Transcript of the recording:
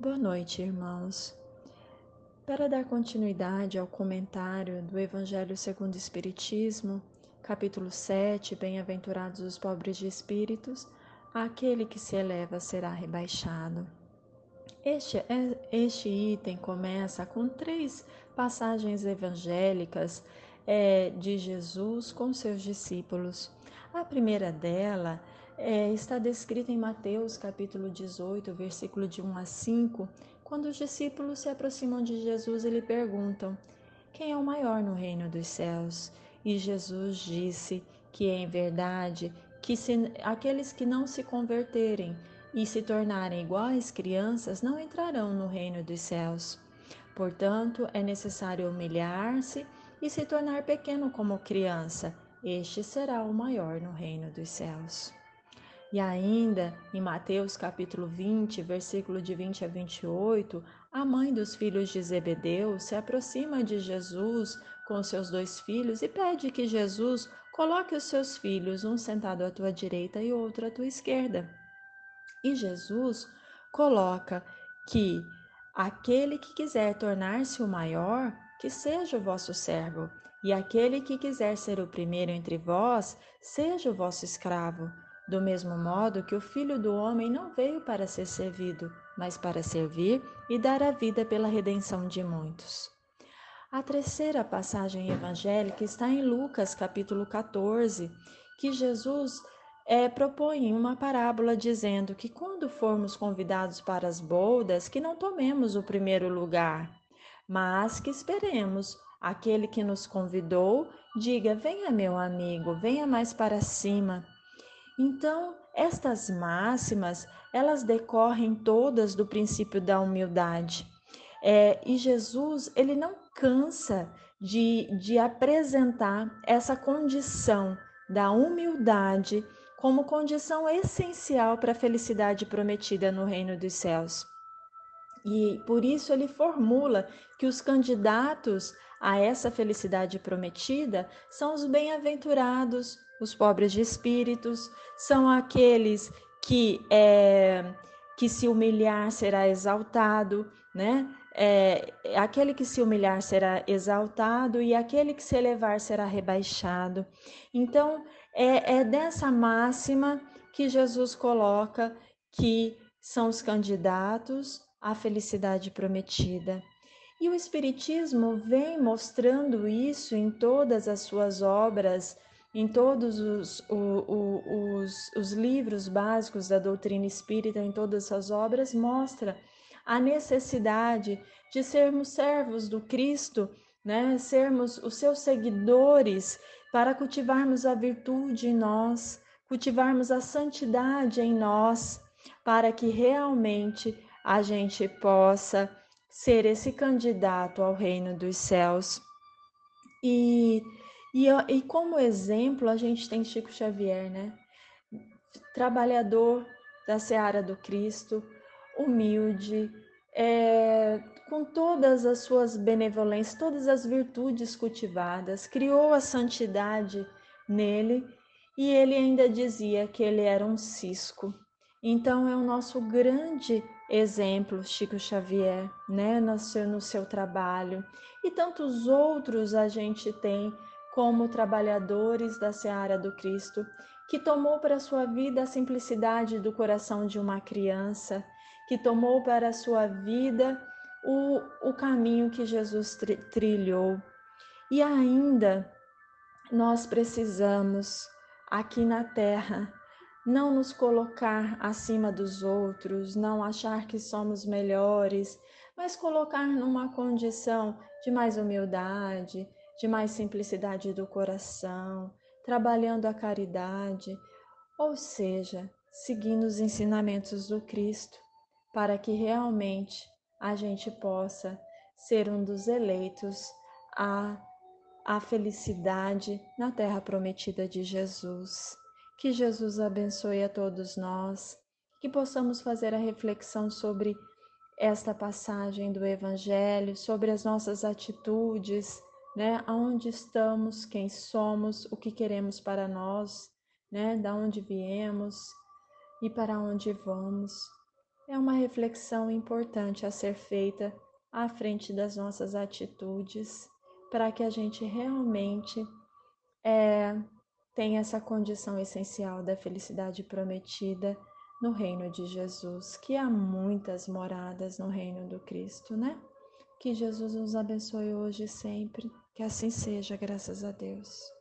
Boa noite, irmãos. Para dar continuidade ao comentário do Evangelho segundo o Espiritismo, capítulo 7, Bem-aventurados os pobres de espíritos, aquele que se eleva será rebaixado. Este, é, este item começa com três passagens evangélicas é, de Jesus com seus discípulos. A primeira dela é, está descrita em Mateus capítulo 18, versículo de 1 a 5, quando os discípulos se aproximam de Jesus e lhe perguntam: Quem é o maior no reino dos céus? E Jesus disse que, em verdade, que se, aqueles que não se converterem e se tornarem iguais crianças não entrarão no reino dos céus. Portanto, é necessário humilhar-se e se tornar pequeno como criança. Este será o maior no reino dos céus. E ainda, em Mateus capítulo 20, versículo de 20 a 28, a mãe dos filhos de Zebedeu se aproxima de Jesus com seus dois filhos e pede que Jesus coloque os seus filhos, um sentado à tua direita e outro à tua esquerda. E Jesus coloca que aquele que quiser tornar-se o maior, que seja o vosso servo, e aquele que quiser ser o primeiro entre vós, seja o vosso escravo do mesmo modo que o Filho do Homem não veio para ser servido, mas para servir e dar a vida pela redenção de muitos. A terceira passagem evangélica está em Lucas, capítulo 14, que Jesus é, propõe uma parábola dizendo que quando formos convidados para as bodas, que não tomemos o primeiro lugar, mas que esperemos aquele que nos convidou diga: Venha, meu amigo, venha mais para cima. Então, estas máximas, elas decorrem todas do princípio da humildade. É, e Jesus, ele não cansa de, de apresentar essa condição da humildade como condição essencial para a felicidade prometida no reino dos céus. E por isso ele formula que os candidatos a essa felicidade prometida são os bem-aventurados, os pobres de espíritos, são aqueles que é, que se humilhar será exaltado, né? É, aquele que se humilhar será exaltado e aquele que se elevar será rebaixado. Então, é, é dessa máxima que Jesus coloca que são os candidatos à felicidade prometida. E o Espiritismo vem mostrando isso em todas as suas obras em todos os, os, os, livros básicos da doutrina espírita, em todas as obras, mostra a necessidade de sermos servos do Cristo, né? sermos os seus seguidores, para cultivarmos a virtude em nós, cultivarmos a santidade em nós, para que realmente a gente possa ser esse candidato ao reino dos céus. E e, e como exemplo, a gente tem Chico Xavier, né? Trabalhador da seara do Cristo, humilde, é, com todas as suas benevolências, todas as virtudes cultivadas, criou a santidade nele e ele ainda dizia que ele era um cisco. Então é o nosso grande exemplo, Chico Xavier, né, no seu, no seu trabalho. E tantos outros a gente tem como trabalhadores da seara do Cristo, que tomou para sua vida a simplicidade do coração de uma criança, que tomou para a sua vida o, o caminho que Jesus trilhou. E ainda nós precisamos, aqui na terra, não nos colocar acima dos outros, não achar que somos melhores, mas colocar numa condição de mais humildade, de mais simplicidade do coração, trabalhando a caridade, ou seja, seguindo os ensinamentos do Cristo, para que realmente a gente possa ser um dos eleitos à, à felicidade na terra prometida de Jesus. Que Jesus abençoe a todos nós, que possamos fazer a reflexão sobre esta passagem do Evangelho, sobre as nossas atitudes né? Aonde estamos, quem somos, o que queremos para nós, né? Da onde viemos e para onde vamos. é uma reflexão importante a ser feita à frente das nossas atitudes, para que a gente realmente é, tenha essa condição essencial da felicidade prometida no reino de Jesus, que há muitas moradas no reino do Cristo, né? Que Jesus nos abençoe hoje e sempre, que assim seja, graças a Deus.